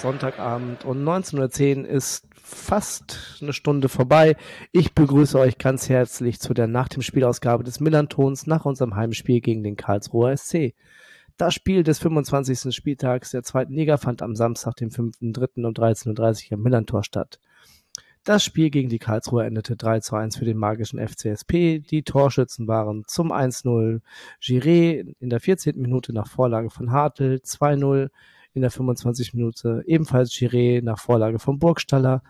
Sonntagabend und 19.10 Uhr ist fast eine Stunde vorbei. Ich begrüße euch ganz herzlich zu der Nach dem Spielausgabe des Millantons nach unserem Heimspiel gegen den Karlsruher SC. Das Spiel des 25. Spieltags der zweiten Liga fand am Samstag, dem 5.3. um 13.30 Uhr im Millantor statt. Das Spiel gegen die Karlsruher endete 3 zu 1 für den magischen FCSP. Die Torschützen waren zum 1-0 Giré in der 14. Minute nach Vorlage von Hartl, 2-0 in der 25. Minute ebenfalls Giré nach Vorlage von Burgstaller,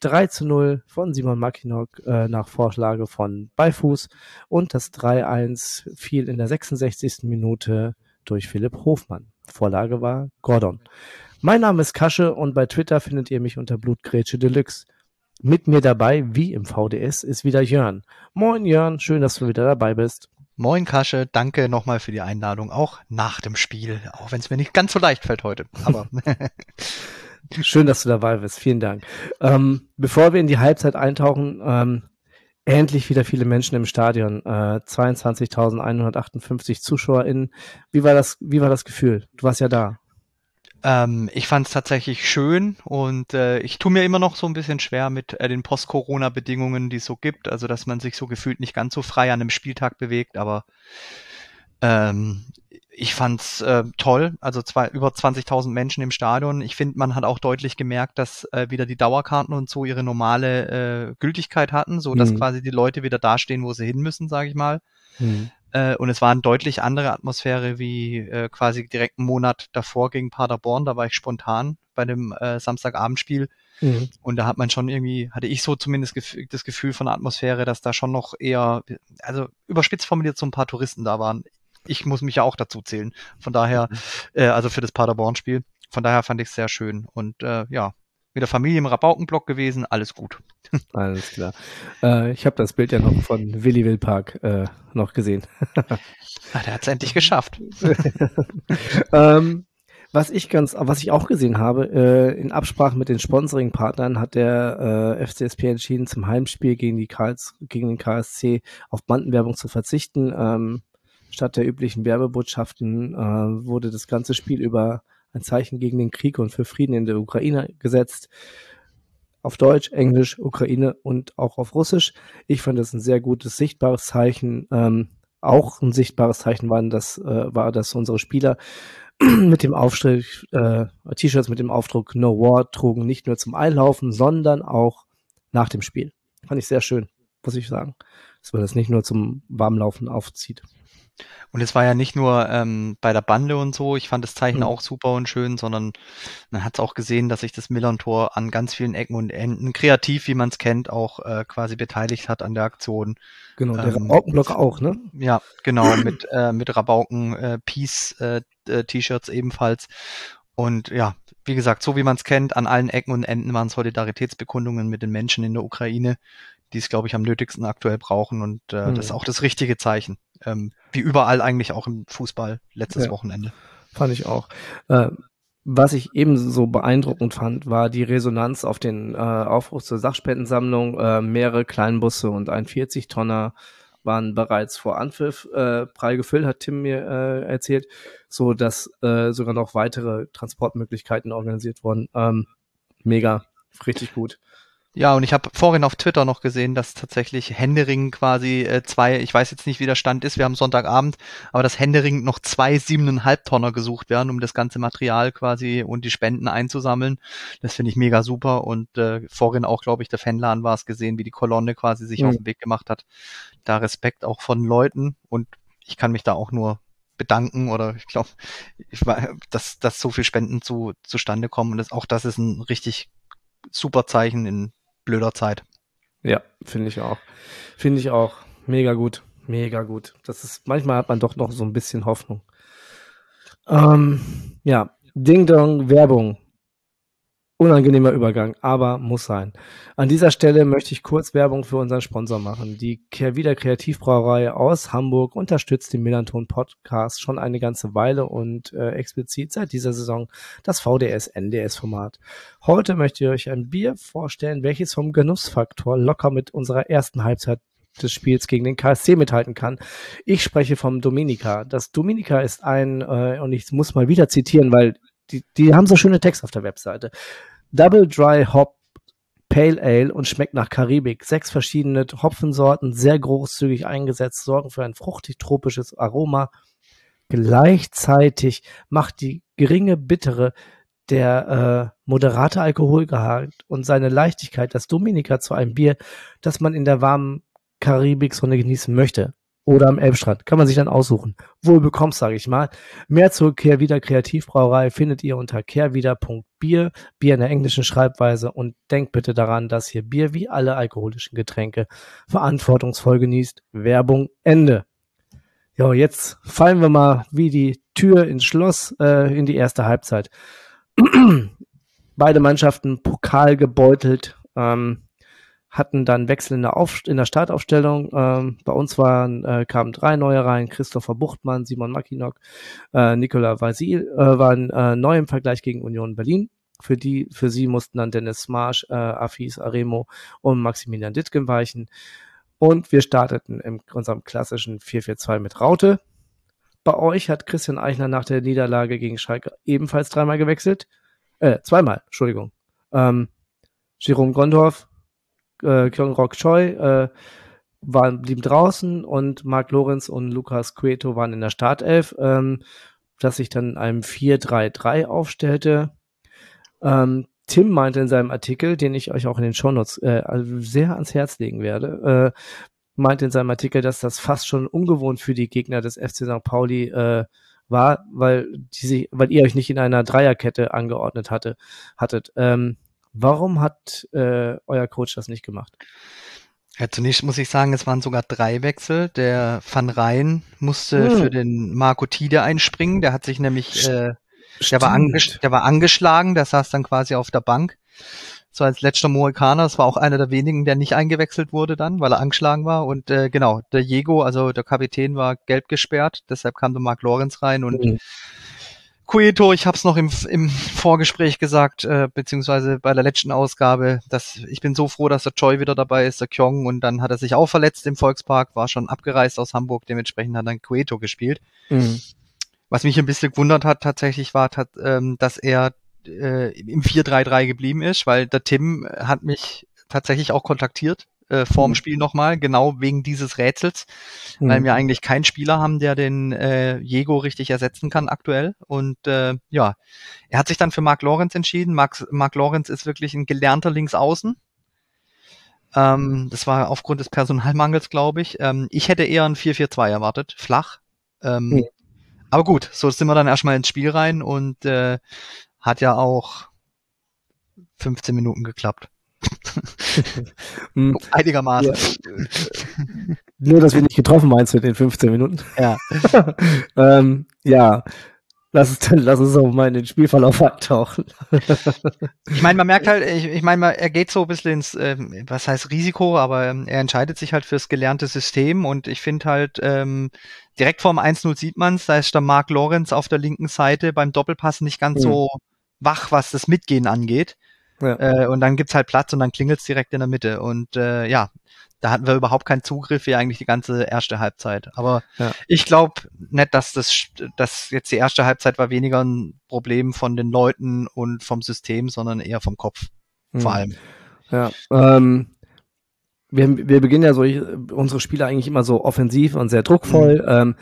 3 zu 0 von Simon Mackinock äh, nach Vorlage von Beifuß und das 3-1 fiel in der 66. Minute durch Philipp Hofmann. Vorlage war Gordon. Mein Name ist Kasche und bei Twitter findet ihr mich unter Blutgrätsche Deluxe. Mit mir dabei, wie im VDS, ist wieder Jörn. Moin Jörn, schön, dass du wieder dabei bist. Moin Kasche, danke nochmal für die Einladung, auch nach dem Spiel, auch wenn es mir nicht ganz so leicht fällt heute. Aber schön, dass du dabei bist, vielen Dank. Ähm, bevor wir in die Halbzeit eintauchen, ähm, endlich wieder viele Menschen im Stadion, äh, 22.158 ZuschauerInnen. Wie war das? Wie war das Gefühl? Du warst ja da. Ähm, ich fand es tatsächlich schön und äh, ich tue mir immer noch so ein bisschen schwer mit äh, den Post-Corona-Bedingungen, die es so gibt. Also, dass man sich so gefühlt nicht ganz so frei an einem Spieltag bewegt, aber ähm, ich fand's äh, toll. Also zwei, über 20.000 Menschen im Stadion. Ich finde, man hat auch deutlich gemerkt, dass äh, wieder die Dauerkarten und so ihre normale äh, Gültigkeit hatten, so dass mhm. quasi die Leute wieder dastehen, wo sie hin müssen, sage ich mal. Mhm. Äh, und es war eine deutlich andere Atmosphäre wie äh, quasi direkt einen Monat davor gegen Paderborn. Da war ich spontan bei dem äh, Samstagabendspiel. Mhm. Und da hat man schon irgendwie, hatte ich so zumindest gef das Gefühl von der Atmosphäre, dass da schon noch eher, also überspitzt formuliert, so ein paar Touristen da waren. Ich muss mich ja auch dazu zählen. Von daher, mhm. äh, also für das Paderborn-Spiel. Von daher fand ich es sehr schön. Und äh, ja, mit der Familie im Rabaukenblock gewesen, alles gut. Alles klar. Äh, ich habe das Bild ja noch von Willy Will Park äh, noch gesehen. ah, der hat es endlich geschafft. ähm, was ich ganz, was ich auch gesehen habe, äh, in Absprache mit den Sponsoring-Partnern hat der äh, FCSP entschieden, zum Heimspiel gegen die Karls, gegen den KSC auf Bandenwerbung zu verzichten. Ähm, statt der üblichen Werbebotschaften äh, wurde das ganze Spiel über ein Zeichen gegen den Krieg und für Frieden in der Ukraine gesetzt. Auf Deutsch, Englisch, Ukraine und auch auf Russisch. Ich fand das ein sehr gutes, sichtbares Zeichen. Ähm, auch ein sichtbares Zeichen war, dass, äh, war, dass unsere Spieler mit dem Aufstrich, äh, T-Shirts mit dem Aufdruck No War trugen, nicht nur zum Einlaufen, sondern auch nach dem Spiel. Fand ich sehr schön, muss ich sagen. Dass man das nicht nur zum Warmlaufen aufzieht. Und es war ja nicht nur ähm, bei der Bande und so, ich fand das Zeichen mhm. auch super und schön, sondern man hat es auch gesehen, dass sich das Millern-Tor an ganz vielen Ecken und Enden, kreativ, wie man es kennt, auch äh, quasi beteiligt hat an der Aktion. Genau, der ähm, Rabaukenblock auch, ne? Ja, genau, mit, äh, mit Rabauken äh, Peace äh, äh, T-Shirts ebenfalls. Und ja, wie gesagt, so wie man es kennt, an allen Ecken und Enden waren Solidaritätsbekundungen mit den Menschen in der Ukraine, die es, glaube ich, am nötigsten aktuell brauchen. Und äh, mhm. das ist auch das richtige Zeichen. Ähm, wie überall eigentlich auch im Fußball letztes ja, Wochenende. Fand ich auch. Äh, was ich ebenso beeindruckend fand, war die Resonanz auf den äh, Aufruf zur Sachspendensammlung. Äh, mehrere Kleinbusse und ein 40-Tonner waren bereits vor Anpfiff äh, prall gefüllt, hat Tim mir äh, erzählt, so dass äh, sogar noch weitere Transportmöglichkeiten organisiert wurden. Ähm, mega, richtig gut. Ja, und ich habe vorhin auf Twitter noch gesehen, dass tatsächlich Händering quasi äh, zwei, ich weiß jetzt nicht, wie der Stand ist, wir haben Sonntagabend, aber dass Händering noch zwei siebeneinhalb Tonner gesucht werden, um das ganze Material quasi und die Spenden einzusammeln. Das finde ich mega super. Und äh, vorhin auch, glaube ich, der Fanladen war es gesehen, wie die Kolonne quasi sich mhm. auf den Weg gemacht hat. Da Respekt auch von Leuten und ich kann mich da auch nur bedanken oder ich glaube, ich, dass, dass so viel Spenden zu, zustande kommen und das, auch das ist ein richtig super Zeichen in blöder Zeit. Ja, finde ich auch. Finde ich auch. Mega gut. Mega gut. Das ist, manchmal hat man doch noch so ein bisschen Hoffnung. Ähm, ja, Ding Dong Werbung. Unangenehmer Übergang, aber muss sein. An dieser Stelle möchte ich kurz Werbung für unseren Sponsor machen. Die Kehrwieder Kreativbrauerei aus Hamburg unterstützt den Melanton Podcast schon eine ganze Weile und äh, explizit seit dieser Saison das VDS-NDS-Format. Heute möchte ich euch ein Bier vorstellen, welches vom Genussfaktor locker mit unserer ersten Halbzeit des Spiels gegen den KSC mithalten kann. Ich spreche vom Dominica. Das Dominica ist ein, äh, und ich muss mal wieder zitieren, weil die, die haben so schöne Text auf der Webseite. Double Dry Hop Pale Ale und schmeckt nach Karibik. Sechs verschiedene Hopfensorten, sehr großzügig eingesetzt, sorgen für ein fruchtig-tropisches Aroma. Gleichzeitig macht die geringe Bittere der äh, moderate Alkoholgehalt und seine Leichtigkeit das Dominika zu einem Bier, das man in der warmen Karibiksonne genießen möchte oder am Elbstrand. Kann man sich dann aussuchen. Wohl bekommst, sage ich mal. Mehr zur Kehrwieder Kreativbrauerei findet ihr unter kehrwieder.bier, Bier in der englischen Schreibweise und denkt bitte daran, dass hier Bier wie alle alkoholischen Getränke verantwortungsvoll genießt. Werbung Ende. Ja, jetzt fallen wir mal wie die Tür ins Schloss äh, in die erste Halbzeit. Beide Mannschaften Pokal gebeutelt. Ähm, hatten dann Wechsel in der, Auf in der Startaufstellung. Ähm, bei uns waren, äh, kamen drei neue rein, Christopher Buchtmann, Simon Makinok, äh, Nikola Vasil äh, waren äh, neu im Vergleich gegen Union Berlin. Für die, für sie mussten dann Dennis Marsch, äh, Afis Aremo und Maximilian Dittgen weichen. Und wir starteten in unserem klassischen 4-4-2 mit Raute. Bei euch hat Christian Eichner nach der Niederlage gegen Schalke ebenfalls dreimal gewechselt. Äh, zweimal, Entschuldigung. Ähm, Jerome Gondorf äh, Kyung-Rok Choi äh, waren, blieben draußen und Mark Lorenz und Lukas Cueto waren in der Startelf, ähm, das sich dann in einem 4-3-3 aufstellte. Ähm, Tim meinte in seinem Artikel, den ich euch auch in den Shownotes äh, sehr ans Herz legen werde, äh, meinte in seinem Artikel, dass das fast schon ungewohnt für die Gegner des FC St. Pauli äh, war, weil, die, weil ihr euch nicht in einer Dreierkette angeordnet hatte, hattet. Ähm, Warum hat äh, euer Coach das nicht gemacht? Ja, zunächst muss ich sagen, es waren sogar drei Wechsel. Der Van Rijn musste hm. für den Marco Tide einspringen. Der hat sich nämlich, äh, der, war der war angeschlagen, der saß dann quasi auf der Bank. So als letzter Mohikaner, das war auch einer der wenigen, der nicht eingewechselt wurde dann, weil er angeschlagen war. Und äh, genau, der Diego, also der Kapitän, war gelb gesperrt, deshalb kam der Mark Lorenz rein und mhm. Cueto, ich habe es noch im, im Vorgespräch gesagt, äh, beziehungsweise bei der letzten Ausgabe, dass ich bin so froh, dass der Choi wieder dabei ist, der Kyong, und dann hat er sich auch verletzt im Volkspark, war schon abgereist aus Hamburg, dementsprechend hat dann Cueto gespielt. Mhm. Was mich ein bisschen gewundert hat tatsächlich war, hat, ähm, dass er äh, im 4-3-3 geblieben ist, weil der Tim hat mich tatsächlich auch kontaktiert äh, vorm mhm. Spiel nochmal, genau wegen dieses Rätsels, mhm. weil wir eigentlich keinen Spieler haben, der den äh, Jego richtig ersetzen kann aktuell. Und äh, ja, er hat sich dann für Mark Lorenz entschieden. Mark, Mark Lorenz ist wirklich ein gelernter Linksaußen. Ähm, das war aufgrund des Personalmangels, glaube ich. Ähm, ich hätte eher ein 4-4-2 erwartet, flach. Ähm, mhm. Aber gut, so sind wir dann erstmal ins Spiel rein und äh, hat ja auch 15 Minuten geklappt. Hm. Einigermaßen. Ja. Nur, dass wir nicht getroffen meinst in den 15 Minuten. Ja. ähm, ja. Lass es, lass es auch mal in den Spielverlauf abtauchen. ich meine, man merkt halt, ich, ich meine, er geht so ein bisschen ins, äh, was heißt Risiko, aber ähm, er entscheidet sich halt fürs gelernte System und ich finde halt, ähm, direkt vorm 1-0 sieht man es, da ist der Mark Lorenz auf der linken Seite beim Doppelpass nicht ganz mhm. so wach, was das Mitgehen angeht. Ja. Äh, und dann gibt's halt Platz und dann klingelt's direkt in der Mitte. Und äh, ja, da hatten wir überhaupt keinen Zugriff wie eigentlich die ganze erste Halbzeit. Aber ja. ich glaube nicht, dass das dass jetzt die erste Halbzeit war weniger ein Problem von den Leuten und vom System, sondern eher vom Kopf. Mhm. Vor allem. Ja. Ähm, wir, wir beginnen ja so unsere Spiele eigentlich immer so offensiv und sehr druckvoll. Mhm. Ähm,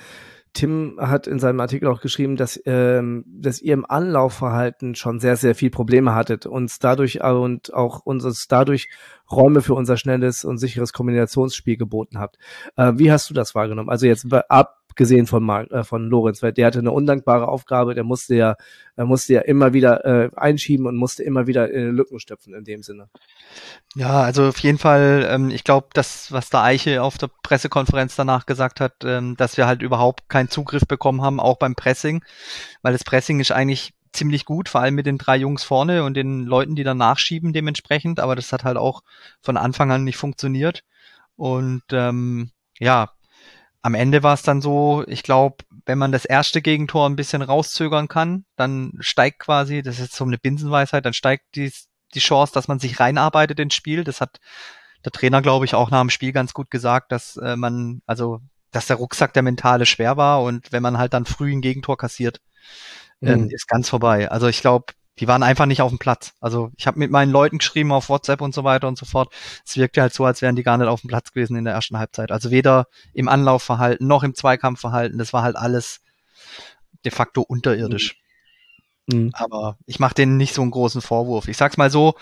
Tim hat in seinem Artikel auch geschrieben, dass, ähm, dass ihr im Anlaufverhalten schon sehr, sehr viel Probleme hattet, uns dadurch und auch uns dadurch Räume für unser schnelles und sicheres Kombinationsspiel geboten habt. Äh, wie hast du das wahrgenommen? Also jetzt ab gesehen von, Mark, äh, von Lorenz, weil der hatte eine undankbare Aufgabe, der musste ja, er musste ja immer wieder äh, einschieben und musste immer wieder in Lücken stöpfen in dem Sinne. Ja, also auf jeden Fall, ähm, ich glaube, das, was der Eiche auf der Pressekonferenz danach gesagt hat, ähm, dass wir halt überhaupt keinen Zugriff bekommen haben, auch beim Pressing, weil das Pressing ist eigentlich ziemlich gut, vor allem mit den drei Jungs vorne und den Leuten, die dann nachschieben dementsprechend, aber das hat halt auch von Anfang an nicht funktioniert. Und ähm, ja, am Ende war es dann so, ich glaube, wenn man das erste Gegentor ein bisschen rauszögern kann, dann steigt quasi, das ist so eine Binsenweisheit, dann steigt die, die Chance, dass man sich reinarbeitet ins Spiel. Das hat der Trainer, glaube ich, auch nach dem Spiel ganz gut gesagt, dass äh, man, also, dass der Rucksack der mentale schwer war und wenn man halt dann früh ein Gegentor kassiert, mhm. ist ganz vorbei. Also ich glaube, die waren einfach nicht auf dem Platz. Also ich habe mit meinen Leuten geschrieben auf WhatsApp und so weiter und so fort. Es wirkte halt so, als wären die gar nicht auf dem Platz gewesen in der ersten Halbzeit. Also weder im Anlaufverhalten noch im Zweikampfverhalten. Das war halt alles de facto unterirdisch. Mhm. Aber ich mache denen nicht so einen großen Vorwurf. Ich sag's mal so,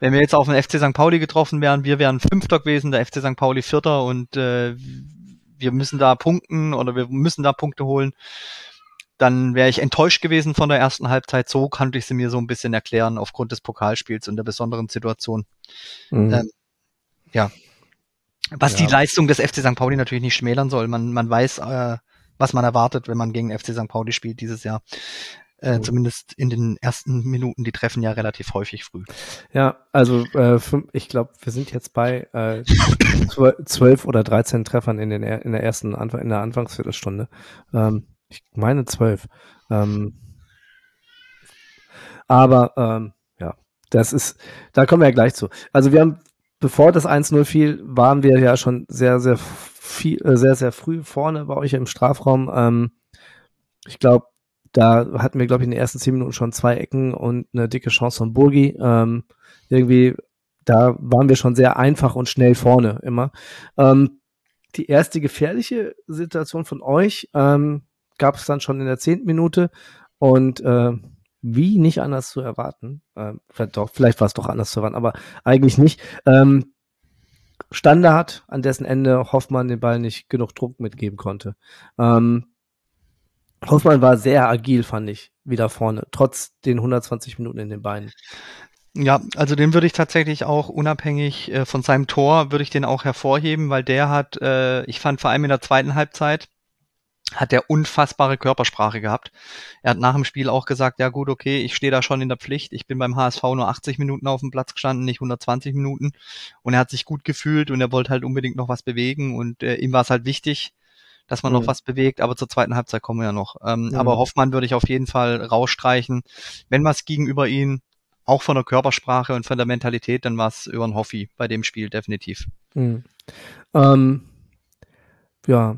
wenn wir jetzt auf den FC St. Pauli getroffen wären, wir wären Fünfter gewesen, der FC St. Pauli Vierter und äh, wir müssen da punkten oder wir müssen da Punkte holen dann wäre ich enttäuscht gewesen von der ersten Halbzeit. So konnte ich sie mir so ein bisschen erklären aufgrund des Pokalspiels und der besonderen Situation. Mhm. Ähm, ja. Was ja. die Leistung des FC St. Pauli natürlich nicht schmälern soll. Man, man weiß, äh, was man erwartet, wenn man gegen FC St. Pauli spielt dieses Jahr. Äh, mhm. Zumindest in den ersten Minuten, die treffen ja relativ häufig früh. Ja, also äh, ich glaube, wir sind jetzt bei äh, zwölf oder dreizehn Treffern in, den, in der ersten Anfang, in der Anfangsviertelstunde. Ähm, ich meine zwölf. Ähm, aber ähm, ja, das ist, da kommen wir ja gleich zu. Also wir haben, bevor das 1-0 fiel, waren wir ja schon sehr, sehr viel, äh, sehr, sehr früh vorne bei euch im Strafraum. Ähm, ich glaube, da hatten wir, glaube ich, in den ersten zehn Minuten schon zwei Ecken und eine dicke Chance von Burgi. Ähm, irgendwie, da waren wir schon sehr einfach und schnell vorne immer. Ähm, die erste gefährliche Situation von euch, ähm, gab es dann schon in der zehnten Minute und äh, wie nicht anders zu erwarten, äh, vielleicht, doch, vielleicht war es doch anders zu erwarten, aber eigentlich nicht. Ähm, Standard, an dessen Ende Hoffmann den Ball nicht genug Druck mitgeben konnte. Ähm, Hoffmann war sehr agil, fand ich, wieder vorne, trotz den 120 Minuten in den Beinen. Ja, also den würde ich tatsächlich auch unabhängig äh, von seinem Tor, würde ich den auch hervorheben, weil der hat, äh, ich fand vor allem in der zweiten Halbzeit, hat er unfassbare Körpersprache gehabt. Er hat nach dem Spiel auch gesagt, ja gut, okay, ich stehe da schon in der Pflicht. Ich bin beim HSV nur 80 Minuten auf dem Platz gestanden, nicht 120 Minuten. Und er hat sich gut gefühlt und er wollte halt unbedingt noch was bewegen und äh, ihm war es halt wichtig, dass man mhm. noch was bewegt, aber zur zweiten Halbzeit kommen wir ja noch. Ähm, mhm. Aber Hoffmann würde ich auf jeden Fall rausstreichen. Wenn was gegenüber ihn, auch von der Körpersprache und von der Mentalität, dann war es über ein Hoffi bei dem Spiel definitiv. Mhm. Ähm, ja,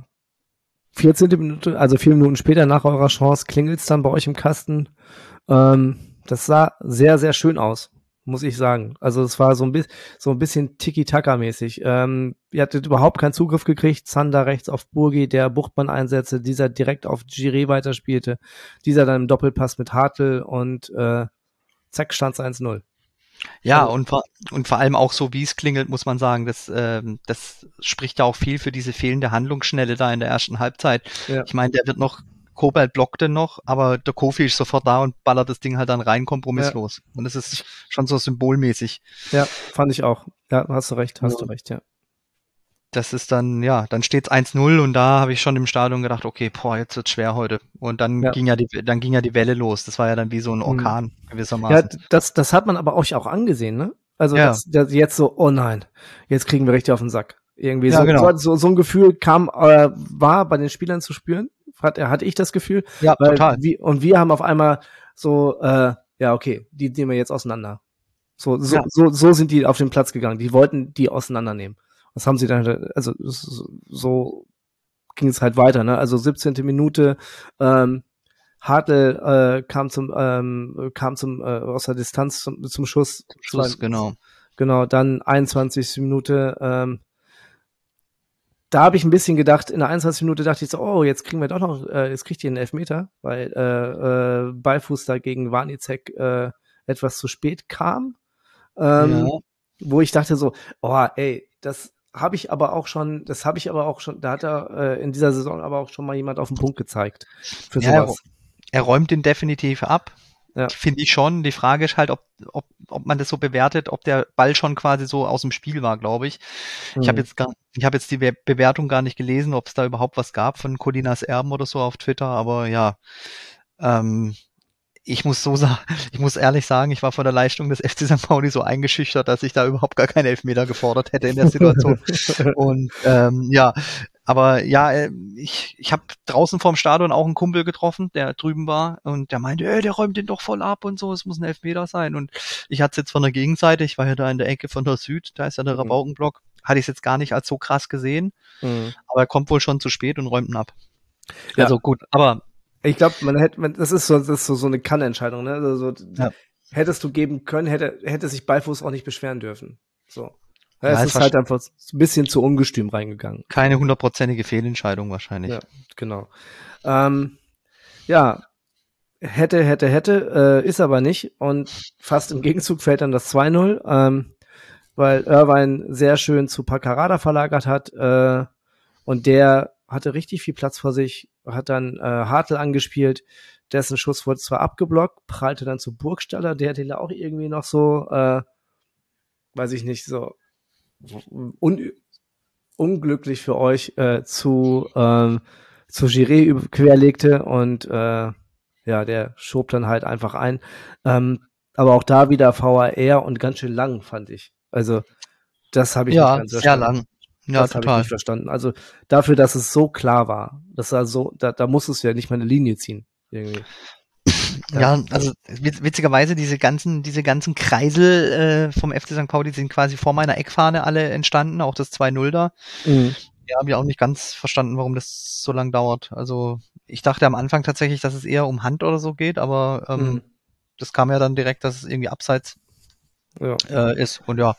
14. Minute, also vier Minuten später nach eurer Chance, klingelt es dann bei euch im Kasten. Ähm, das sah sehr, sehr schön aus, muss ich sagen. Also es war so ein, bi so ein bisschen Tiki-Taka-mäßig. Ähm, ihr hattet überhaupt keinen Zugriff gekriegt. Zander rechts auf Burgi, der Buchtmann einsetzte, dieser direkt auf Giré weiterspielte, dieser dann im Doppelpass mit Hartl und äh, zack, stand 1-0. Ja, und, und vor allem auch so, wie es klingelt, muss man sagen, das, ähm, das spricht ja auch viel für diese fehlende Handlungsschnelle da in der ersten Halbzeit. Ja. Ich meine, der wird noch, Kobalt blockte noch, aber der Kofi ist sofort da und ballert das Ding halt dann rein kompromisslos. Ja. Und das ist schon so symbolmäßig. Ja, fand ich auch. Ja, hast du recht, hast ja. du recht, ja das ist dann, ja, dann steht's 1-0 und da habe ich schon im Stadion gedacht, okay, boah, jetzt wird's schwer heute. Und dann ja. ging ja die, dann ging ja die Welle los. Das war ja dann wie so ein mhm. Orkan mhm. gewissermaßen. Ja, das, das hat man aber euch auch angesehen, ne? Also ja. das, das jetzt so, oh nein, jetzt kriegen wir richtig auf den Sack. Irgendwie ja, so, genau. so, so ein Gefühl kam, äh, war bei den Spielern zu spüren. Hat, hatte ich das Gefühl. Ja, weil, total. Wie, und wir haben auf einmal so, äh, ja, okay, die nehmen wir jetzt auseinander. So, so, ja. so, so sind die auf den Platz gegangen. Die wollten die auseinandernehmen was haben sie dann, also so ging es halt weiter, ne? Also 17. Minute, ähm, Hartl äh, kam zum ähm, kam zum äh, aus der Distanz zum, zum Schuss. Schuss, genau. Genau, dann 21. Minute. Ähm, da habe ich ein bisschen gedacht, in der 21. Minute dachte ich so, oh, jetzt kriegen wir doch noch, äh, jetzt kriegt ihr einen Elfmeter, weil äh, äh, Beifuß da gegen Warnizek äh, etwas zu spät kam. Ähm, ja. Wo ich dachte so, oh, ey, das habe ich aber auch schon, das habe ich aber auch schon, da hat er äh, in dieser Saison aber auch schon mal jemand auf den Punkt gezeigt. Für ja, sowas. Er, er räumt den definitiv ab. Ja. Finde ich schon. Die Frage ist halt, ob, ob, ob man das so bewertet, ob der Ball schon quasi so aus dem Spiel war, glaube ich. Mhm. Ich habe jetzt gar, ich habe jetzt die Bewertung gar nicht gelesen, ob es da überhaupt was gab von Colinas Erben oder so auf Twitter, aber ja. Ähm, ich muss so sagen, ich muss ehrlich sagen, ich war von der Leistung des FC St. Pauli so eingeschüchtert, dass ich da überhaupt gar keine Elfmeter gefordert hätte in der Situation. und ähm, ja, aber ja, äh, ich, ich habe draußen vorm Stadion auch einen Kumpel getroffen, der drüben war und der meinte, ey, der räumt den doch voll ab und so, es muss ein Elfmeter sein. Und ich hatte es jetzt von der Gegenseite, ich war ja da in der Ecke von der Süd, da ist ja der mhm. Rabaukenblock, hatte ich es jetzt gar nicht als so krass gesehen, mhm. aber er kommt wohl schon zu spät und räumt ihn ab. Ja. Also gut, aber ich glaube, man hätte, man, das ist so, das ist so, so eine Kann-Entscheidung, ne? Also, so, ja. Hättest du geben können, hätte, hätte sich Beifuß auch nicht beschweren dürfen. So. Ja, ja, es ist halt einfach ein bisschen zu ungestüm reingegangen. Keine hundertprozentige Fehlentscheidung wahrscheinlich. Ja, genau. Ähm, ja, hätte, hätte, hätte, äh, ist aber nicht. Und fast im Gegenzug fällt dann das 2-0, ähm, weil Irvine sehr schön zu Pacarada verlagert hat. Äh, und der hatte richtig viel Platz vor sich, hat dann äh, Hartl angespielt, dessen Schuss wurde zwar abgeblockt, prallte dann zu Burgstaller, der den auch irgendwie noch so, äh, weiß ich nicht, so un unglücklich für euch äh, zu, äh, zu Giré querlegte und äh, ja, der schob dann halt einfach ein. Ähm, aber auch da wieder VAR und ganz schön lang, fand ich. Also, das habe ich ja, nicht ganz sehr lang. Ja, das total. Ich nicht verstanden. Also dafür, dass es so klar war, dass er so, da, da muss es ja nicht mal eine Linie ziehen. Irgendwie. Ja, also witzigerweise diese ganzen, diese ganzen Kreisel äh, vom FC St. Pauli sind quasi vor meiner Eckfahne alle entstanden, auch das 2-0 da. Mhm. Ja, habe ich auch nicht ganz verstanden, warum das so lang dauert. Also ich dachte am Anfang tatsächlich, dass es eher um Hand oder so geht, aber ähm, mhm. das kam ja dann direkt, dass es irgendwie abseits ja. äh, ist. Und ja,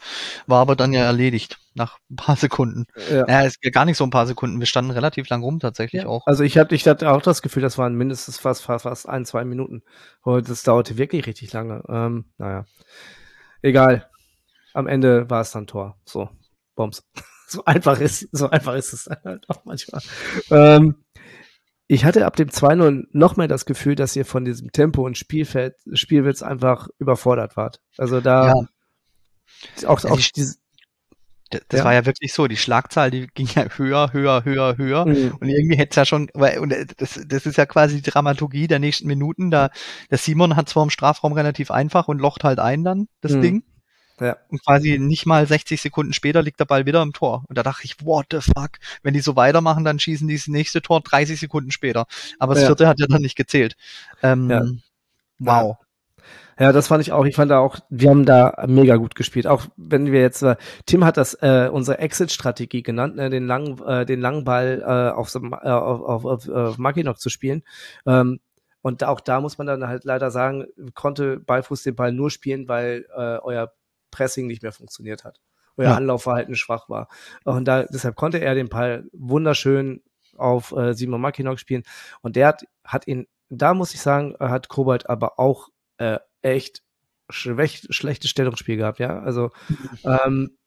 war aber dann ja erledigt nach ein paar Sekunden. Ja. ja, es gar nicht so ein paar Sekunden. Wir standen relativ lang rum tatsächlich ja. auch. Also ich hatte, ich hatte auch das Gefühl, das waren mindestens fast, fast, fast ein, zwei Minuten. Das dauerte wirklich richtig lange. Ähm, naja. Egal. Am Ende war es dann Tor. So, Bombs. so einfach ist, so einfach ist es dann halt auch manchmal. Ähm, ich hatte ab dem 2-0 noch mehr das Gefühl, dass ihr von diesem Tempo und Spielfeld, Spielwitz einfach überfordert wart. Also da ja. auch, auch diese, das ja. war ja wirklich so, die Schlagzahl, die ging ja höher, höher, höher, höher. Mhm. Und irgendwie hätte es ja schon, und das, das ist ja quasi die Dramaturgie der nächsten Minuten. Da, der Simon hat zwar im Strafraum relativ einfach und locht halt ein dann, das mhm. Ding. Ja. Und quasi nicht mal 60 Sekunden später liegt der Ball wieder im Tor. Und da dachte ich, what the fuck? Wenn die so weitermachen, dann schießen die das nächste Tor 30 Sekunden später. Aber das ja. vierte hat ja dann nicht gezählt. Ähm, ja. Wow. Ja, das fand ich auch. Ich fand da auch, wir haben da mega gut gespielt. Auch wenn wir jetzt, äh, Tim hat das äh, unsere Exit-Strategie genannt, ne, den langen, äh, den langen Ball äh, auf, äh, auf, auf, auf, auf Mackinock zu spielen. Ähm, und auch da muss man dann halt leider sagen, konnte Beifuß den Ball nur spielen, weil äh, euer Pressing nicht mehr funktioniert hat. Euer ja. Anlaufverhalten schwach war. Und da, deshalb konnte er den Ball wunderschön auf äh, Simon Mackinock spielen. Und der hat, hat ihn, da muss ich sagen, hat Kobalt aber auch äh, echt schwäch, schlechtes Stellungsspiel gehabt, ja. Also ähm,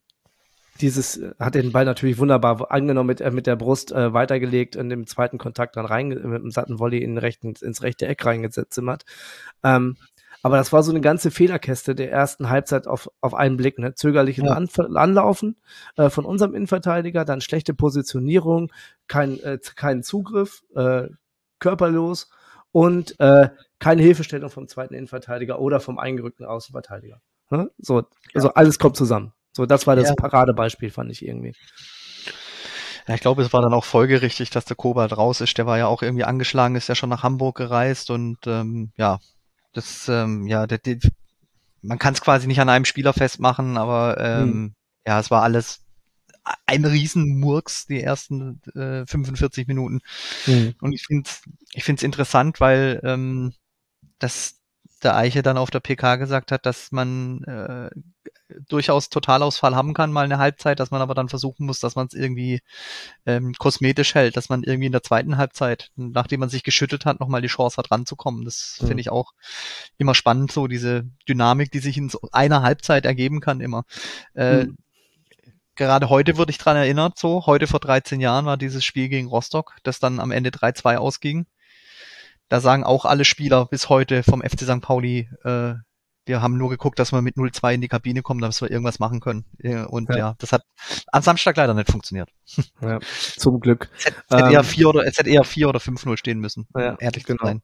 dieses hat den Ball natürlich wunderbar angenommen mit, äh, mit der Brust äh, weitergelegt und im zweiten Kontakt dann rein mit einem satten Volley in rechten, ins rechte Eck reingezimmert. Ähm, aber das war so eine ganze Fehlerkäste der ersten Halbzeit auf, auf einen Blick. Ne? Zögerliches ja. An Anlaufen äh, von unserem Innenverteidiger, dann schlechte Positionierung, kein, äh, kein Zugriff, äh, körperlos und äh, keine Hilfestellung vom zweiten Innenverteidiger oder vom eingerückten Außenverteidiger. Hm? So, also alles kommt zusammen. So, das war das ja. Paradebeispiel, fand ich irgendwie. Ja, ich glaube, es war dann auch folgerichtig, dass der Kobalt raus ist. Der war ja auch irgendwie angeschlagen, ist ja schon nach Hamburg gereist und ähm, ja, das, ähm, ja, der, der, man kann es quasi nicht an einem Spieler festmachen, aber ähm, hm. ja, es war alles ein Riesenmurks die ersten äh, 45 Minuten. Mhm. Und ich finde ich finde es interessant, weil ähm, das der Eiche dann auf der PK gesagt hat, dass man äh, durchaus Totalausfall haben kann, mal eine Halbzeit, dass man aber dann versuchen muss, dass man es irgendwie ähm, kosmetisch hält, dass man irgendwie in der zweiten Halbzeit, nachdem man sich geschüttelt hat, nochmal die Chance hat ranzukommen. Das mhm. finde ich auch immer spannend, so diese Dynamik, die sich in so einer Halbzeit ergeben kann immer. Äh, mhm gerade heute wurde ich dran erinnert, so, heute vor 13 Jahren war dieses Spiel gegen Rostock, das dann am Ende 3-2 ausging. Da sagen auch alle Spieler bis heute vom FC St. Pauli, äh, wir haben nur geguckt, dass wir mit 0-2 in die Kabine kommen, dass wir irgendwas machen können. Und ja, ja das hat am Samstag leider nicht funktioniert. Ja, zum Glück. Es hätte, es hätte ähm, eher 4 oder, es hätte eher 4 oder 5-0 stehen müssen, ja, ehrlich genau. zu sein.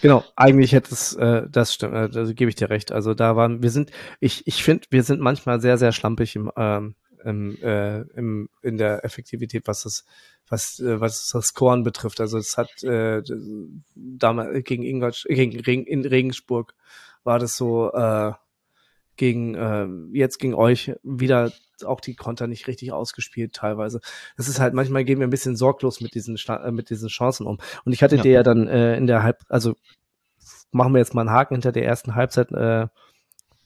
Genau, eigentlich hätte es, äh, das stimmt, äh, da gebe ich dir recht. Also da waren, wir sind, ich, ich finde, wir sind manchmal sehr, sehr schlampig im, ähm, im, äh, im, in der Effektivität, was das, was, äh, was das Scoren betrifft. Also es hat äh, damals gegen Ingolstadt, gegen Regen, in Regensburg war das so, äh, gegen äh, jetzt gegen euch wieder auch die Konter nicht richtig ausgespielt teilweise. Das ist halt manchmal gehen wir ein bisschen sorglos mit diesen äh, mit diesen Chancen um. Und ich hatte ja. dir ja dann äh, in der Halb also machen wir jetzt mal einen Haken hinter der ersten Halbzeit äh,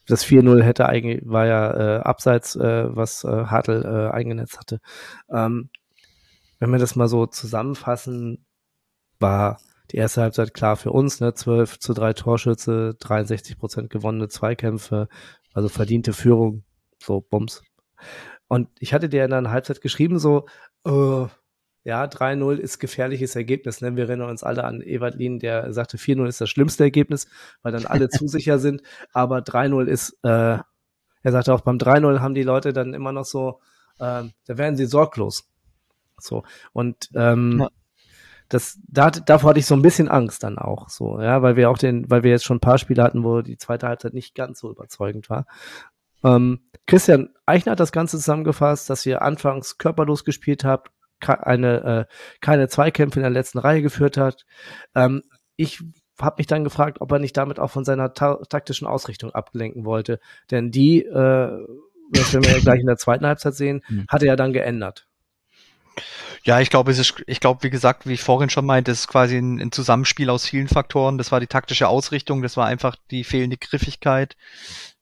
das 4-0 hätte eigentlich, war ja äh, abseits, äh, was äh, Hartl äh, eingenetzt hatte. Ähm, wenn wir das mal so zusammenfassen, war die erste Halbzeit klar für uns, ne? 12 zu 3 Torschütze, 63 Prozent gewonnene Zweikämpfe, also verdiente Führung, so Bums. Und ich hatte dir in der Halbzeit geschrieben, so, äh, ja, 3-0 ist gefährliches Ergebnis. Ne? Wir erinnern uns alle an Ewald Lien, der sagte, 4-0 ist das schlimmste Ergebnis, weil dann alle zu sicher sind. Aber 3-0 ist, äh, er sagte auch, beim 3-0 haben die Leute dann immer noch so, äh, da werden sie sorglos. So. Und ähm, ja. Das, da, davor hatte ich so ein bisschen Angst dann auch, so, ja, weil wir auch den, weil wir jetzt schon ein paar Spiele hatten, wo die zweite Halbzeit nicht ganz so überzeugend war. Ähm, Christian Eichner hat das Ganze zusammengefasst, dass ihr anfangs körperlos gespielt habt, eine, äh, keine Zweikämpfe in der letzten Reihe geführt hat. Ähm, ich habe mich dann gefragt, ob er nicht damit auch von seiner ta taktischen Ausrichtung ablenken wollte. Denn die, äh, das werden wir ja gleich in der zweiten Halbzeit sehen, mhm. hat er ja dann geändert. Ja, ich glaube, es ist, ich glaube, wie gesagt, wie ich vorhin schon meinte, es ist quasi ein, ein, Zusammenspiel aus vielen Faktoren. Das war die taktische Ausrichtung, das war einfach die fehlende Griffigkeit,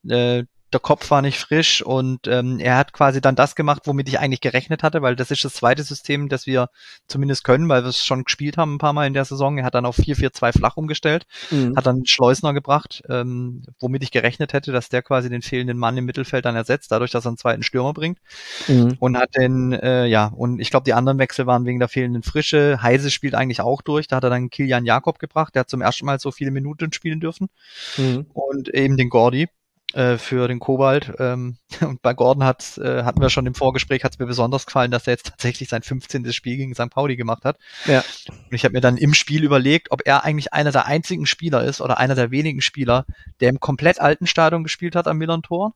äh, der Kopf war nicht frisch und ähm, er hat quasi dann das gemacht, womit ich eigentlich gerechnet hatte, weil das ist das zweite System, das wir zumindest können, weil wir es schon gespielt haben ein paar Mal in der Saison. Er hat dann auf 4-4-2 flach umgestellt, mhm. hat dann Schleusner gebracht, ähm, womit ich gerechnet hätte, dass der quasi den fehlenden Mann im Mittelfeld dann ersetzt, dadurch, dass er einen zweiten Stürmer bringt. Mhm. Und hat den, äh, ja, und ich glaube, die anderen Wechsel waren wegen der fehlenden Frische. Heise spielt eigentlich auch durch, da hat er dann Kilian Jakob gebracht, der hat zum ersten Mal so viele Minuten spielen dürfen. Mhm. Und eben den Gordy äh, für den Kobalt. Ähm, und bei Gordon hat, äh, hatten wir schon im Vorgespräch, hat es mir besonders gefallen, dass er jetzt tatsächlich sein 15. Spiel gegen St. Pauli gemacht hat. Ja. Und ich habe mir dann im Spiel überlegt, ob er eigentlich einer der einzigen Spieler ist oder einer der wenigen Spieler, der im komplett alten Stadion gespielt hat am Millern Tor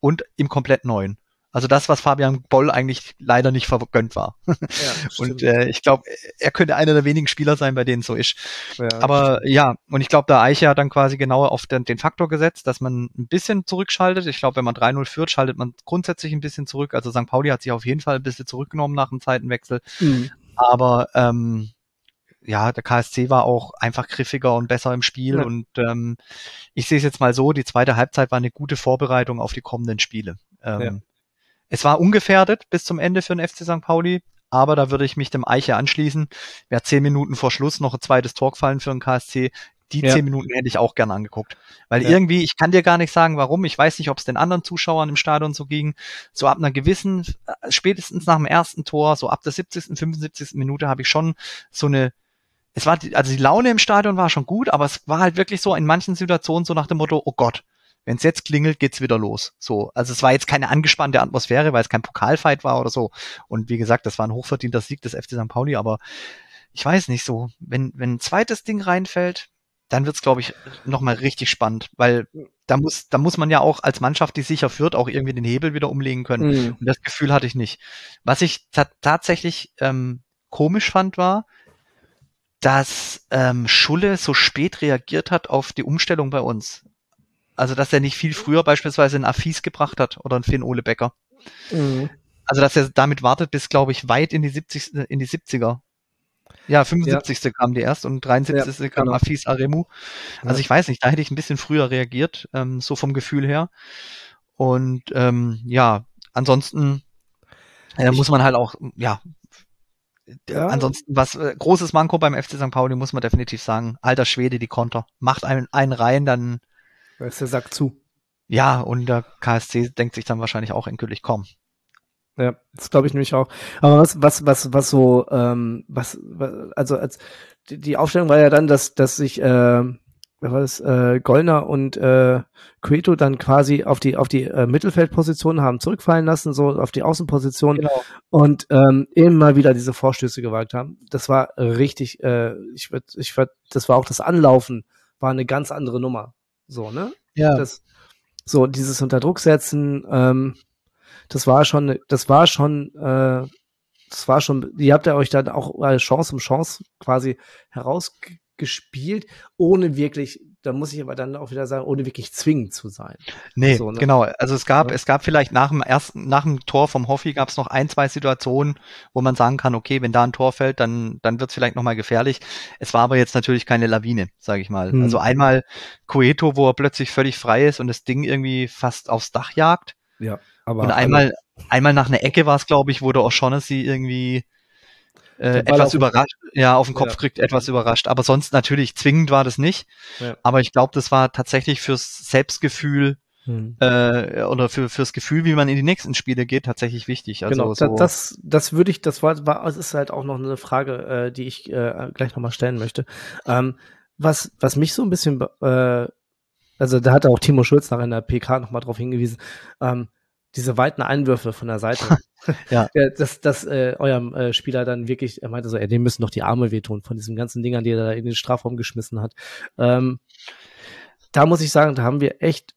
und im komplett neuen. Also das, was Fabian Boll eigentlich leider nicht vergönnt war. Ja, und äh, ich glaube, er könnte einer der wenigen Spieler sein, bei denen es so ist. Ja, Aber ja, und ich glaube, da Eiche hat dann quasi genau auf den, den Faktor gesetzt, dass man ein bisschen zurückschaltet. Ich glaube, wenn man 3-0 führt, schaltet man grundsätzlich ein bisschen zurück. Also St. Pauli hat sich auf jeden Fall ein bisschen zurückgenommen nach dem Zeitenwechsel. Mhm. Aber ähm, ja, der KSC war auch einfach griffiger und besser im Spiel. Ja. Und ähm, ich sehe es jetzt mal so, die zweite Halbzeit war eine gute Vorbereitung auf die kommenden Spiele. Ähm. Es war ungefährdet bis zum Ende für den FC St. Pauli, aber da würde ich mich dem Eiche anschließen. Wäre zehn Minuten vor Schluss noch ein zweites Tor gefallen für den KSC. Die ja. zehn Minuten hätte ich auch gern angeguckt. Weil ja. irgendwie, ich kann dir gar nicht sagen, warum. Ich weiß nicht, ob es den anderen Zuschauern im Stadion so ging. So ab einer gewissen, äh, spätestens nach dem ersten Tor, so ab der 70., 75. Minute habe ich schon so eine, es war, also die Laune im Stadion war schon gut, aber es war halt wirklich so in manchen Situationen so nach dem Motto, oh Gott, wenn es jetzt klingelt, geht's wieder los. So, also es war jetzt keine angespannte Atmosphäre, weil es kein Pokalfight war oder so. Und wie gesagt, das war ein hochverdienter Sieg des FC St. Pauli, aber ich weiß nicht so, wenn wenn ein zweites Ding reinfällt, dann wird's glaube ich noch mal richtig spannend, weil da muss da muss man ja auch als Mannschaft, die sicher führt, auch irgendwie den Hebel wieder umlegen können. Mhm. Und das Gefühl hatte ich nicht. Was ich tatsächlich ähm, komisch fand war, dass ähm, Schulle so spät reagiert hat auf die Umstellung bei uns. Also, dass er nicht viel früher beispielsweise einen Afis gebracht hat oder einen Finn Ole Becker. Mhm. Also, dass er damit wartet bis, glaube ich, weit in die 70, in die 70er. Ja, 75. Ja. kam die erst und 73. Ja, kam genau. Afis Aremu. Also ja. ich weiß nicht, da hätte ich ein bisschen früher reagiert, ähm, so vom Gefühl her. Und ähm, ja, ansonsten äh, muss man halt auch, ja, ja. Ansonsten, was äh, großes Manko beim FC St. Pauli muss man definitiv sagen. Alter Schwede, die Konter. Macht einen, einen rein, dann da ist der Sack zu. Ja, und der KSC denkt sich dann wahrscheinlich auch endgültig, komm. Ja, das glaube ich nämlich auch. Aber was, was, was, was so, ähm, was, was also als die Aufstellung war ja dann, dass, dass sich, äh, das, äh, Gollner und äh, Cueto dann quasi auf die auf die äh, Mittelfeldposition haben zurückfallen lassen, so auf die Außenposition Genau. und ähm, immer wieder diese Vorstöße gewagt haben. Das war richtig, äh, ich würd, ich würd, das war auch das Anlaufen, war eine ganz andere Nummer. So, ne? Ja. Das, so, dieses unter Druck setzen, ähm, das war schon, das war schon, äh, das war schon, ihr habt ja euch dann auch Chance um Chance quasi herausgespielt, ohne wirklich, da muss ich aber dann auch wieder sagen, ohne wirklich zwingend zu sein. Nee, So, ne? genau. Also es gab, Ja. es gab vielleicht nach dem ersten, nach dem Tor vom Hoffi gab es noch ein, zwei Situationen, wo man sagen kann, okay, wenn da ein Tor fällt, dann, dann wird es vielleicht nochmal gefährlich. Es war aber jetzt natürlich keine Lawine, sage ich mal. Hm. Also einmal Coeto, wo er plötzlich völlig frei ist und das Ding irgendwie fast aufs Dach jagt. Ja, aber Und einmal, einmal nach einer Ecke war es, glaube ich, wo der O'Shaughnessy irgendwie äh, etwas überrascht, ja, auf den Kopf Ja. kriegt, etwas überrascht. Aber sonst natürlich zwingend war das nicht. Ja. Aber ich glaube, das war tatsächlich fürs Selbstgefühl Hm. äh, oder für fürs Gefühl, wie man in die nächsten Spiele geht, tatsächlich wichtig. Also genau, so, da, das, das würde ich, das war, war, ist halt auch noch eine Frage, äh, die ich äh, gleich nochmal stellen möchte. Ähm, was, was mich so ein bisschen, äh, also da hat auch Timo Schulz nach einer PK nochmal drauf hingewiesen, ähm, diese weiten Einwürfe von der Seite. Ja. Dass, dass äh, eurem äh, Spieler dann wirklich, er meinte so, ey, dem müssen doch die Arme wehtun von diesen ganzen Dingern, die er da in den Strafraum geschmissen hat. Ähm, da muss ich sagen, da haben wir echt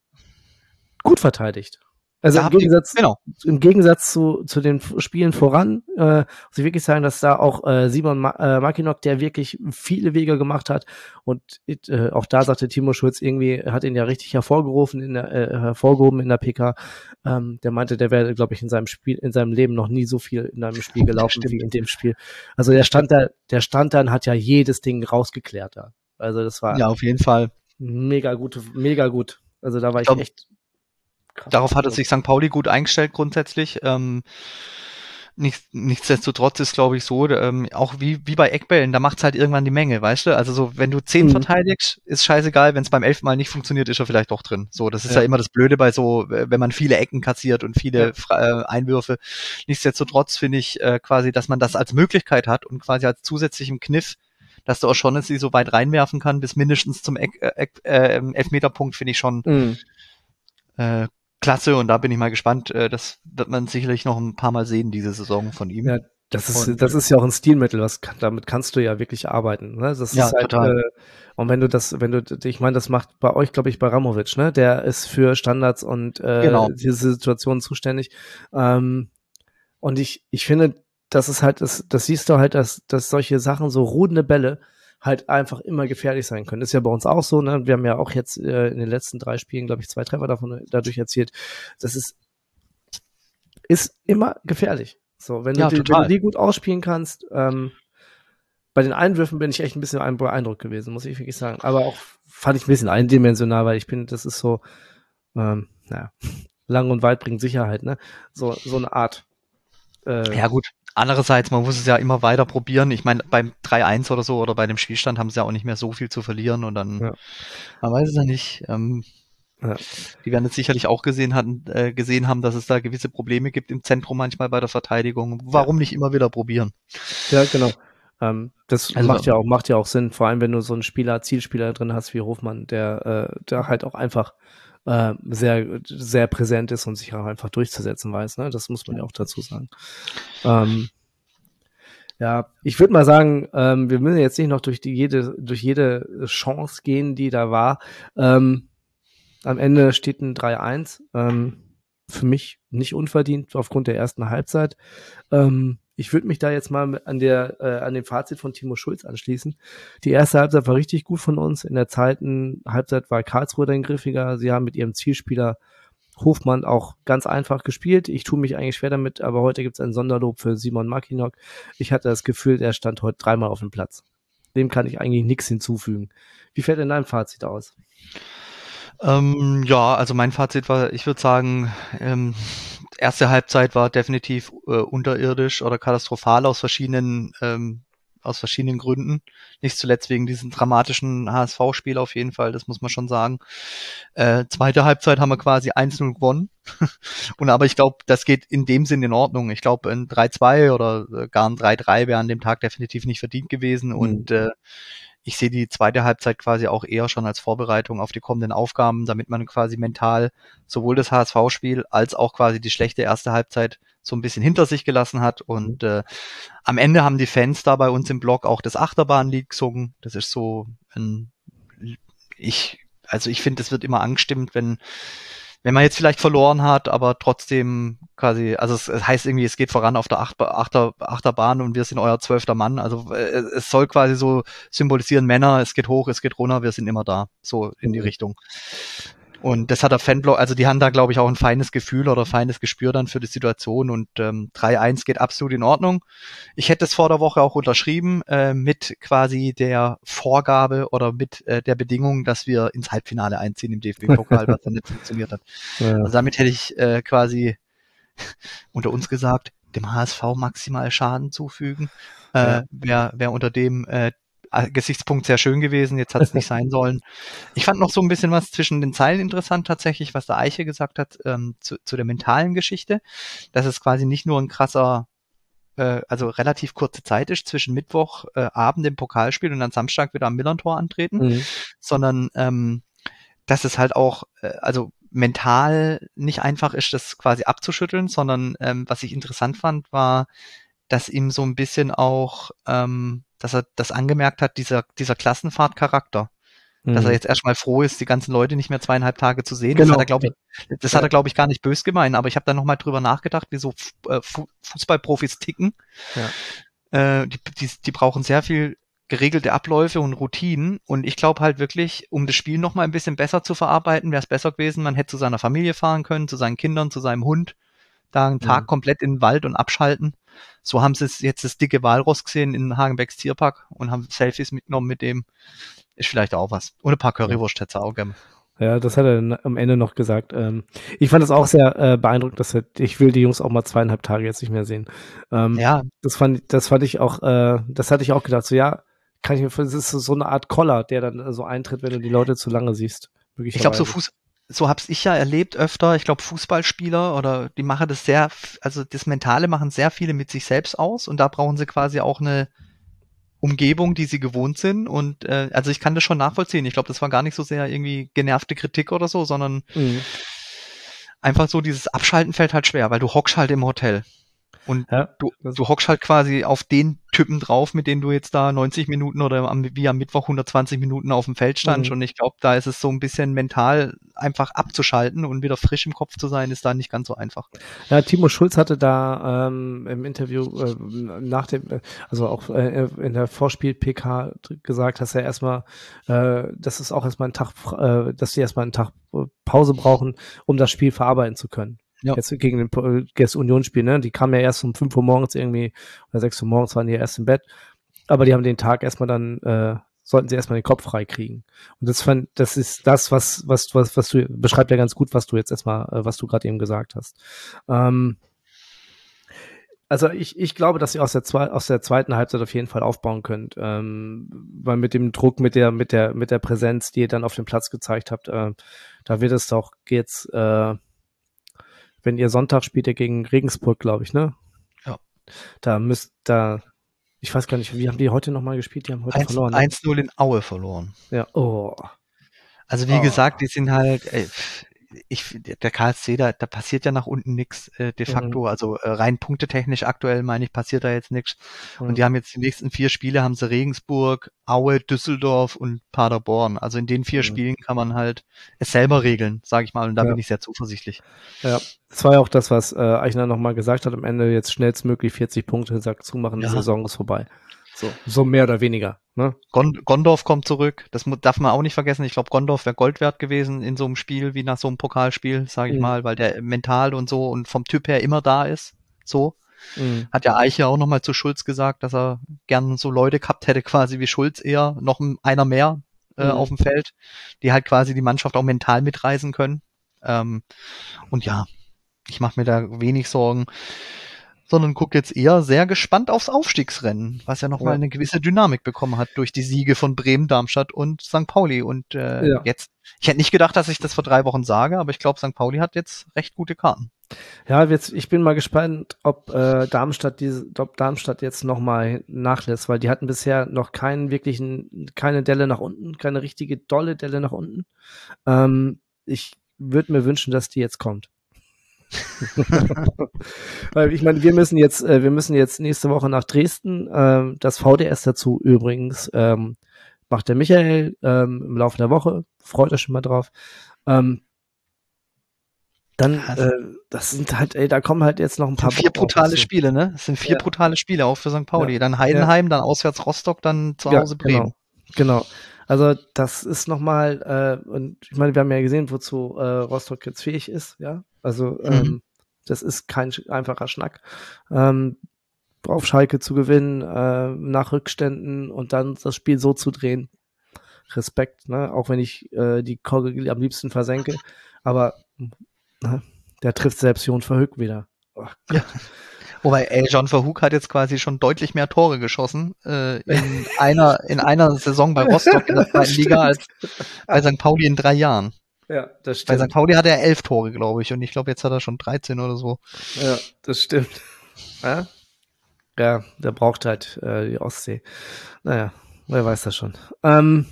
gut verteidigt. Also im Gegensatz, genau. im Gegensatz zu, zu den Spielen voran, äh, muss ich wirklich sagen, dass da auch äh, Simon Ma äh, Makinok, der wirklich viele Wege gemacht hat und äh, auch da sagte Timo Schulz irgendwie, hat ihn ja richtig hervorgerufen in der, äh, hervorgehoben in der PK. Ähm, der meinte, der wäre, glaube ich, in seinem Spiel, in seinem Leben noch nie so viel in einem Spiel gelaufen wie in dem Spiel. Also der stand da, der stand dann, hat ja jedes Ding rausgeklärt da. Also das war Ja, auf jeden Fall. mega gut, mega gut. Also da war ich glaub, echt krass. Darauf hatte sich St. Pauli gut eingestellt grundsätzlich. Ähm, nicht, nichtsdestotrotz ist, glaube ich, so, ähm, auch wie, wie bei Eckbällen, da macht's halt irgendwann die Menge, weißt du? Also so, wenn du zehn Mhm. verteidigst, ist scheißegal, wenn es beim elften Mal nicht funktioniert, ist er vielleicht doch drin. So, das ist ja. Ja. immer das Blöde bei so, wenn man viele Ecken kassiert und viele Ja. Äh, Einwürfe. Nichtsdestotrotz finde ich äh, quasi, dass man das als Möglichkeit hat und quasi als zusätzlichen Kniff, dass du auch schon sie so weit reinwerfen kann, bis mindestens zum Eck, äh, äh, Elfmeterpunkt, finde ich schon Mhm. äh, klasse und da bin ich mal gespannt. Äh, das wird man sicherlich noch ein paar Mal sehen, diese Saison von ihm. Ja, das ist, Und- das ist ja auch ein Stilmittel, was kann, damit kannst du ja wirklich arbeiten. Ne? Das Ja, ist halt, total. Äh, und wenn du das, wenn du, ich meine, das macht bei euch, glaube ich, bei Ramovic, ne? Der ist für Standards und äh, Genau. diese Situationen zuständig. Ähm, und ich, ich finde, das ist halt, das, das siehst du halt, dass, dass solche Sachen, so ruhende Bälle, halt einfach immer gefährlich sein können. Ist ja bei uns auch so, ne? Wir haben ja auch jetzt äh, in den letzten drei Spielen, glaube ich, zwei Treffer davon dadurch erzielt. Das ist, ist immer gefährlich. So, wenn, Ja, du, die, wenn du die gut ausspielen kannst, ähm, bei den Einwürfen bin ich echt ein bisschen ein- beeindruckt gewesen, muss ich wirklich sagen. Aber auch fand ich ein bisschen eindimensional, weil ich bin, das ist so, ähm, naja, lang und weit bringt Sicherheit, ne? So, so eine Art. Äh, Ja gut. Andererseits, man muss es ja immer weiter probieren. Ich meine, beim 3-1 oder so oder bei dem Spielstand haben sie ja auch nicht mehr so viel zu verlieren und dann, Ja. man weiß es ja nicht. Ähm, Ja. Die werden jetzt sicherlich auch gesehen, hatten, äh, gesehen haben, dass es da gewisse Probleme gibt im Zentrum manchmal bei der Verteidigung. Warum nicht immer wieder probieren? Ja, genau. Ähm, das Also- macht ja auch macht ja auch Sinn, vor allem wenn du so einen Spieler, Zielspieler drin hast wie Hofmann, der äh, der halt auch einfach äh, sehr sehr präsent ist und sich auch einfach durchzusetzen weiß. Ne? Das muss man ja auch dazu sagen. Ähm, ja, ich würde mal sagen, ähm, wir müssen jetzt nicht noch durch die jede durch jede Chance gehen, die da war. Ähm, am Ende steht ein 3-1. Ähm, für mich nicht unverdient aufgrund der ersten Halbzeit. Ähm, ich würde mich da jetzt mal an der äh, an dem Fazit von Timo Schulz anschließen. Die erste Halbzeit war richtig gut von uns. In der zweiten Halbzeit war Karlsruhe dann griffiger. Sie haben mit ihrem Zielspieler Hofmann auch ganz einfach gespielt. Ich tue mich eigentlich schwer damit, aber heute gibt es ein Sonderlob für Simon Makinok. Ich hatte das Gefühl, der stand heute dreimal auf dem Platz. Dem kann ich eigentlich nichts hinzufügen. Wie fällt denn dein Fazit aus? Ähm, ja, also mein Fazit war, ich würde sagen, ähm, erste Halbzeit war definitiv äh, unterirdisch oder katastrophal aus verschiedenen ähm, aus verschiedenen Gründen. Nicht zuletzt wegen diesem dramatischen HSV-Spiel auf jeden Fall, das muss man schon sagen. Äh, zweite Halbzeit haben wir quasi 1-0 gewonnen. Und aber ich glaube, das geht in dem Sinn in Ordnung. Ich glaube, ein 3-2 oder äh, gar ein 3-3 wäre an dem Tag definitiv nicht verdient gewesen. Und äh, ich sehe die zweite Halbzeit quasi auch eher schon als Vorbereitung auf die kommenden Aufgaben, damit man quasi mental sowohl das HSV-Spiel als auch quasi die schlechte erste Halbzeit so ein bisschen hinter sich gelassen hat. Und äh, am Ende haben die Fans da bei uns im Blog auch das Achterbahnlied gesungen. Das ist so ein, ich, also ich finde, es wird immer angestimmt, wenn wenn man jetzt vielleicht verloren hat, aber trotzdem quasi, also es, es heißt irgendwie, es geht voran auf der Achter, Achter, Achterbahn und wir sind euer zwölfter Mann. Also äh, es soll quasi so symbolisieren, Männer, es geht hoch, es geht runter, wir sind immer da. So in die mhm. Richtung. Und das hat der Fanblog, also die haben da, glaube ich, auch ein feines Gefühl oder feines Gespür dann für die Situation und ähm, 3-1 geht absolut in Ordnung. Ich hätte es vor der Woche auch unterschrieben äh, mit quasi der Vorgabe oder mit äh, der Bedingung, dass wir ins Halbfinale einziehen im DFB-Pokal, was dann nicht funktioniert hat. Ja. Also damit hätte ich äh, quasi unter uns gesagt, dem HSV maximal Schaden zufügen. Äh, ja. Wer, wer unter dem äh, äh, Gesichtspunkt sehr schön gewesen, jetzt hat es nicht sein sollen. Ich fand noch so ein bisschen was zwischen den Zeilen interessant tatsächlich, was der Eiche gesagt hat ähm, zu, zu der mentalen Geschichte, dass es quasi nicht nur ein krasser äh, also relativ kurze Zeit ist zwischen Mittwoch äh, Abend im Pokalspiel und dann Samstag wieder am Millantor antreten, mhm. sondern ähm, dass es halt auch, äh, also mental nicht einfach ist, das quasi abzuschütteln, sondern ähm, was ich interessant fand, war, dass ihm so ein bisschen auch ähm, dass er das angemerkt hat, dieser, dieser Klassenfahrtcharakter. Mhm. Dass er mhm. jetzt erstmal froh ist, die ganzen Leute nicht mehr zweieinhalb Tage zu sehen. Genau. Das hat er, glaube ich, das hat er, glaube ich, gar nicht bös gemeint, aber ich habe da nochmal drüber nachgedacht, wie so äh, Fußballprofis ticken. Ja. Äh, die, die, die brauchen sehr viel geregelte Abläufe und Routinen. Und ich glaube halt wirklich, um das Spiel noch mal ein bisschen besser zu verarbeiten, wäre es besser gewesen, man hätte zu seiner Familie fahren können, zu seinen Kindern, zu seinem Hund, da einen Tag mhm. komplett in den Wald und abschalten. So haben sie jetzt das dicke Walross gesehen in Hagenbecks Tierpark und haben Selfies mitgenommen mit dem. Ist vielleicht auch was. Und ein paar Currywurst hätte auch gerne. Ja, das hat er am Ende noch gesagt. Ähm, ich fand es auch sehr äh, beeindruckend, dass er, ich will die Jungs auch mal zweieinhalb Tage jetzt nicht mehr sehen. Ähm, ja. Das fand, das fand ich auch, äh, das hatte ich auch gedacht. So, ja, kann ich mir, das ist so eine Art Koller, der dann so eintritt, wenn du die Leute zu lange siehst. Ich glaube, so Fuß, so hab's ich ja erlebt öfter. Ich glaube, Fußballspieler oder die machen das sehr, also das Mentale machen sehr viele mit sich selbst aus und da brauchen sie quasi auch eine Umgebung, die sie gewohnt sind. Und äh, also ich kann das schon nachvollziehen. Ich glaube, das war gar nicht so sehr irgendwie genervte Kritik oder so, sondern mhm. einfach so dieses Abschalten fällt halt schwer, weil du hockst halt im Hotel. Und ja, du, du hockst halt quasi auf den Typen drauf, mit denen du jetzt da 90 Minuten oder am, wie am Mittwoch 120 Minuten auf dem Feld standst. Mhm. Und ich glaube, da ist es so ein bisschen mental einfach abzuschalten und wieder frisch im Kopf zu sein, ist da nicht ganz so einfach. Ja, Timo Schulz hatte da ähm, im Interview äh, nach dem, also auch äh, in der Vorspiel-PK gesagt, dass er erstmal, äh, dass es auch erstmal einen Tag, äh, dass sie erstmal einen Tag Pause brauchen, um das Spiel verarbeiten zu können. Ja. Jetzt gegen den Guest Union Spiel, ne? Die kamen ja erst um 5 Uhr morgens irgendwie, oder 6 Uhr morgens waren die erst im Bett. Aber die haben den Tag erstmal dann, äh, sollten sie erstmal den Kopf frei kriegen. Und das fand, das ist das, was, was, was, was du, beschreibt ja ganz gut, was du jetzt erstmal, äh, was du gerade eben gesagt hast. Ähm, also ich, ich glaube, dass ihr aus der, zwei, aus der zweiten Halbzeit auf jeden Fall aufbauen könnt, ähm, weil mit dem Druck, mit der, mit der, mit der Präsenz, die ihr dann auf dem Platz gezeigt habt, äh, da wird es doch jetzt äh, wenn ihr Sonntag spielt ihr gegen Regensburg, glaube ich, ne? Ja. Da müsst, da, ich weiß gar nicht, wie haben die heute nochmal gespielt? Die haben heute 1, verloren. 1-0 in Aue verloren. Ja, oh. Also wie oh. gesagt, die sind halt, ey, ich, der KSC, da, da passiert ja nach unten nichts äh, de facto. Mhm. Also äh, rein punktetechnisch aktuell, meine ich, passiert da jetzt nichts. Mhm. Und die haben jetzt die nächsten vier Spiele, haben sie Regensburg, Aue, Düsseldorf und Paderborn. Also in den vier mhm. Spielen kann man halt es selber regeln, sage ich mal. Und da ja. bin ich sehr zuversichtlich. Ja, das war ja auch das, was äh, Eichner nochmal gesagt hat. Am Ende jetzt schnellstmöglich 40 Punkte, sagt zumachen, ja. die Saison ist vorbei. So, so mehr oder weniger. Ne? Gondorf kommt zurück. Das darf man auch nicht vergessen. Ich glaube, Gondorf wäre Gold wert gewesen in so einem Spiel wie nach so einem Pokalspiel, sage ich mhm. mal, weil der mental und so und vom Typ her immer da ist. So. Mhm. Hat ja Eiche auch nochmal zu Schulz gesagt, dass er gern so Leute gehabt hätte, quasi wie Schulz eher, noch einer mehr äh, mhm. auf dem Feld, die halt quasi die Mannschaft auch mental mitreisen können. Ähm, und ja, ich mache mir da wenig Sorgen sondern gucke jetzt eher sehr gespannt aufs Aufstiegsrennen, was ja nochmal ja. eine gewisse Dynamik bekommen hat durch die Siege von Bremen, Darmstadt und St. Pauli. Und äh, ja. jetzt, ich hätte nicht gedacht, dass ich das vor drei Wochen sage, aber ich glaube, St. Pauli hat jetzt recht gute Karten. Ja, jetzt, ich bin mal gespannt, ob äh, Darmstadt diese, ob Darmstadt jetzt nochmal nachlässt, weil die hatten bisher noch keinen wirklichen, keine Delle nach unten, keine richtige dolle Delle nach unten. Ähm, ich würde mir wünschen, dass die jetzt kommt. Weil ich meine, wir müssen jetzt, äh, wir müssen jetzt nächste Woche nach Dresden. Ähm, das VDS dazu übrigens ähm, macht der Michael ähm, im Laufe der Woche. Freut euch schon mal drauf. Ähm, dann, äh, das sind halt, ey, da kommen halt jetzt noch ein paar. Vier brutale Spiele, ne? Das sind vier ja. brutale Spiele auch für St. Pauli. Ja. Dann Heidenheim, ja. dann auswärts Rostock, dann zu Hause Bremen. Genau. genau. Also das ist nochmal, äh, und ich meine, wir haben ja gesehen, wozu äh, Rostock jetzt fähig ist, ja. Also mhm. ähm, das ist kein einfacher Schnack. Ähm, auf Schalke zu gewinnen, äh, nach Rückständen und dann das Spiel so zu drehen. Respekt, ne? Auch wenn ich äh, die Kogel am liebsten versenke. Aber ne? der trifft selbst Jon Verhoek wieder. Oh, ja. Wobei, ey, John Verhoek hat jetzt quasi schon deutlich mehr Tore geschossen äh, in einer in einer Saison bei Rostock in der zweiten Liga als bei St. Pauli in drei Jahren. Ja, das stimmt. Bei St. Pauli hat er elf Tore, glaube ich, und ich glaube, jetzt hat er schon 13 oder so. Ja, das stimmt. Ja, ja der braucht halt äh, die Ostsee. Naja, wer weiß das schon. Ähm,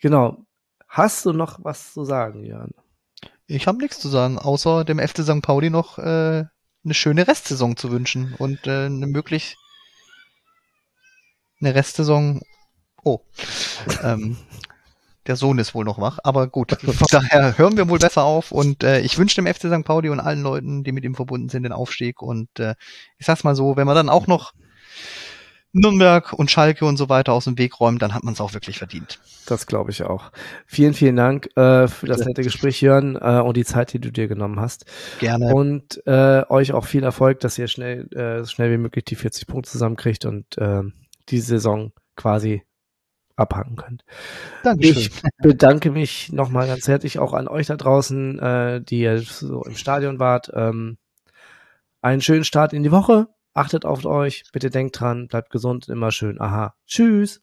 genau. Hast du noch was zu sagen, Jan? Ich habe nichts zu sagen, außer dem FC St. Pauli noch äh, eine schöne Restsaison zu wünschen und äh, eine möglich eine Restsaison. Oh. ähm, der Sohn ist wohl noch wach, aber gut. Von daher hören wir wohl besser auf und äh, ich wünsche dem FC St. Pauli und allen Leuten, die mit ihm verbunden sind, den Aufstieg und äh, ich sag's mal so, wenn man dann auch noch Nürnberg und Schalke und so weiter aus dem Weg räumt, dann hat man es auch wirklich verdient. Das glaube ich auch. Vielen, vielen Dank äh, für das nette Gespräch, Jörn, äh, und die Zeit, die du dir genommen hast. Gerne. Und äh, euch auch viel Erfolg, dass ihr schnell, äh, so schnell wie möglich die 40 Punkte zusammenkriegt und äh, die Saison quasi abhaken könnt. Dankeschön. Ich bedanke mich nochmal ganz herzlich auch an euch da draußen, äh, die ihr so im Stadion wart. Ähm, einen schönen Start in die Woche. Achtet auf euch. Bitte denkt dran. Bleibt gesund. Immer schön. Aha. Tschüss.